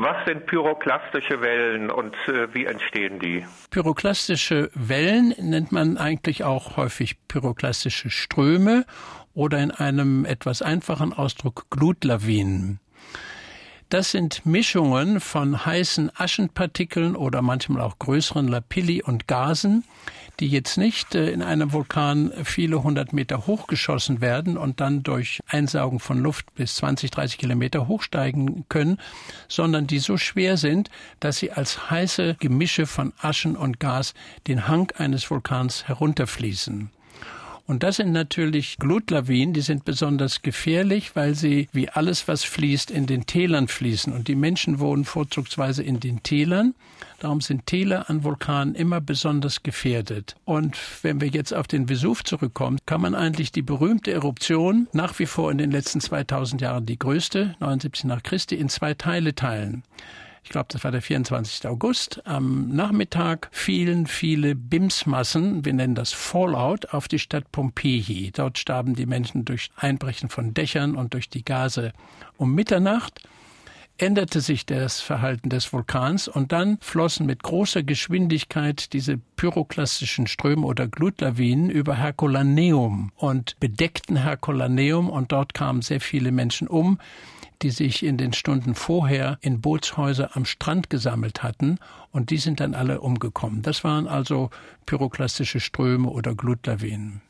Was sind pyroklastische Wellen und äh, wie entstehen die? Pyroklastische Wellen nennt man eigentlich auch häufig pyroklastische Ströme oder in einem etwas einfachen Ausdruck Glutlawinen. Das sind Mischungen von heißen Aschenpartikeln oder manchmal auch größeren Lapilli und Gasen, die jetzt nicht äh, in einem Vulkan viele hundert Meter hochgeschossen werden und dann durch Einsaugen von Luft bis 20, 30 Kilometer hochsteigen können, sondern die so schwer sind, dass sie als heiße Gemische von Aschen und Gas den Hang eines Vulkans herunterfließen. Und das sind natürlich Glutlawinen, die sind besonders gefährlich, weil sie wie alles, was fließt, in den Tälern fließen. Und die Menschen wohnen vorzugsweise in den Tälern. Darum sind Täler an Vulkanen immer besonders gefährdet. Und wenn wir jetzt auf den Vesuv zurückkommen, kann man eigentlich die berühmte Eruption, nach wie vor in den letzten 2000 Jahren die größte, 79 nach Christi, in zwei Teile teilen ich glaube, das war der 24. August. Am Nachmittag fielen viele Bimsmassen, wir nennen das Fallout, auf die Stadt Pompeji. Dort starben die Menschen durch Einbrechen von Dächern und durch die Gase. Um Mitternacht änderte sich das Verhalten des Vulkans und dann flossen mit großer Geschwindigkeit diese pyroklastischen Ströme oder Glutlawinen über Herculaneum und bedeckten Herculaneum und dort kamen sehr viele Menschen um die sich in den Stunden vorher in Bootshäuser am Strand gesammelt hatten und die sind dann alle umgekommen. Das waren also pyroklastische Ströme oder Glutlawinen.